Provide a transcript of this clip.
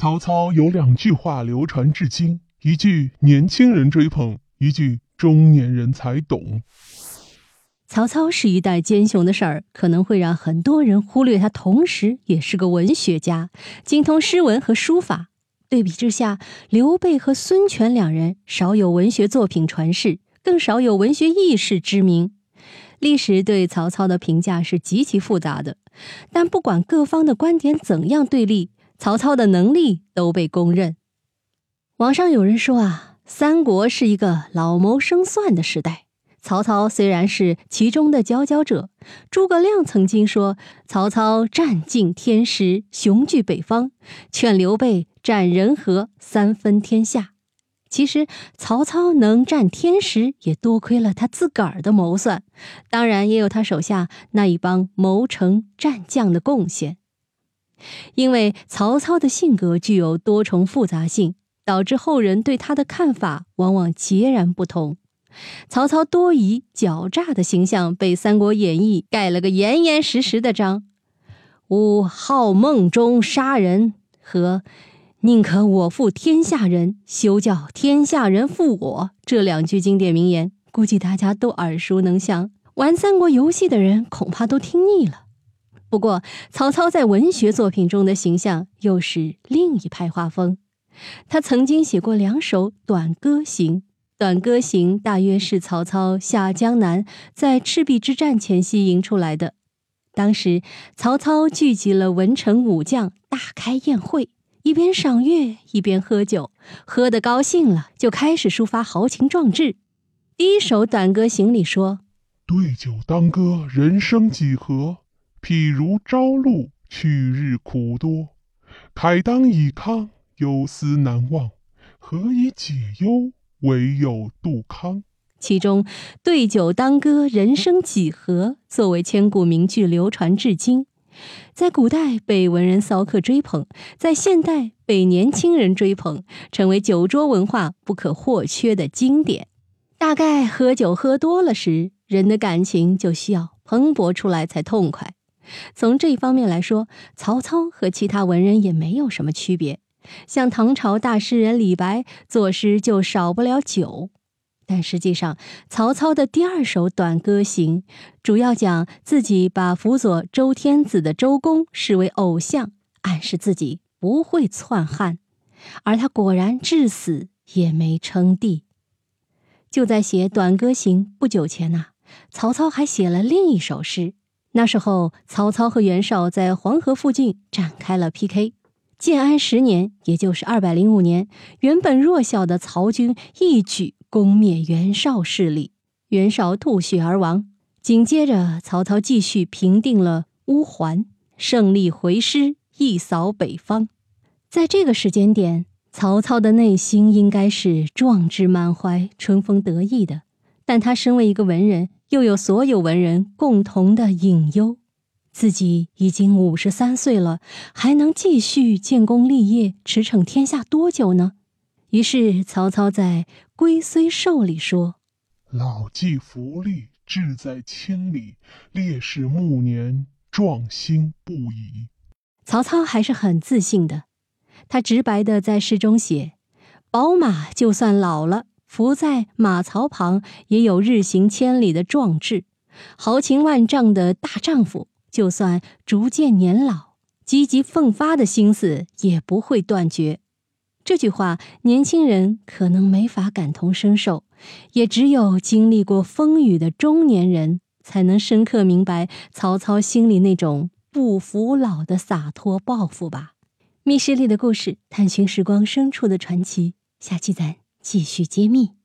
曹操有两句话流传至今，一句年轻人追捧，一句中年人才懂。曹操是一代奸雄的事儿，可能会让很多人忽略他，同时也是个文学家，精通诗文和书法。对比之下，刘备和孙权两人少有文学作品传世，更少有文学轶事知名。历史对曹操的评价是极其复杂的，但不管各方的观点怎样对立，曹操的能力都被公认。网上有人说啊，三国是一个老谋深算的时代。曹操虽然是其中的佼佼者，诸葛亮曾经说曹操占尽天时，雄踞北方，劝刘备占人和，三分天下。其实曹操能占天时，也多亏了他自个儿的谋算，当然也有他手下那一帮谋臣战将的贡献。因为曹操的性格具有多重复杂性，导致后人对他的看法往往截然不同。曹操多疑狡诈的形象被《三国演义》盖了个严严实实的章，吾好梦中杀人和宁可我负天下人，休叫天下人负我这两句经典名言，估计大家都耳熟能详。玩三国游戏的人恐怕都听腻了。不过，曹操在文学作品中的形象又是另一派画风。他曾经写过两首短歌行。《短歌行》大约是曹操下江南，在赤壁之战前夕吟出来的。当时曹操聚集了文臣武将，大开宴会，一边赏月一边喝酒，喝得高兴了，就开始抒发豪情壮志。第一首《短歌行》里说：“对酒当歌，人生几何？譬如朝露，去日苦多。慨当以慷，忧思难忘，何以解忧？”唯有杜康。其中“对酒当歌，人生几何”作为千古名句流传至今，在古代被文人骚客追捧，在现代被年轻人追捧，成为酒桌文化不可或缺的经典。大概喝酒喝多了时，人的感情就需要蓬勃出来才痛快。从这一方面来说，曹操和其他文人也没有什么区别。像唐朝大诗人李白作诗就少不了酒，但实际上曹操的第二首《短歌行》主要讲自己把辅佐周天子的周公视为偶像，暗示自己不会篡汉，而他果然至死也没称帝。就在写《短歌行》不久前呐，曹操还写了另一首诗。那时候曹操和袁绍在黄河附近展开了 PK。建安十年，也就是二百零五年，原本弱小的曹军一举攻灭袁绍势力，袁绍吐血而亡。紧接着，曹操继续平定了乌桓，胜利回师，一扫北方。在这个时间点，曹操的内心应该是壮志满怀、春风得意的，但他身为一个文人，又有所有文人共同的隐忧。自己已经五十三岁了，还能继续建功立业、驰骋天下多久呢？于是曹操在《龟虽寿》里说：“老骥伏枥，志在千里；烈士暮年，壮心不已。”曹操还是很自信的，他直白的在诗中写：“宝马就算老了，伏在马槽旁，也有日行千里的壮志；豪情万丈的大丈夫。”就算逐渐年老，积极奋发的心思也不会断绝。这句话，年轻人可能没法感同身受，也只有经历过风雨的中年人，才能深刻明白曹操心里那种不服老的洒脱抱负吧。密室里的故事，探寻时光深处的传奇，下期咱继续揭秘。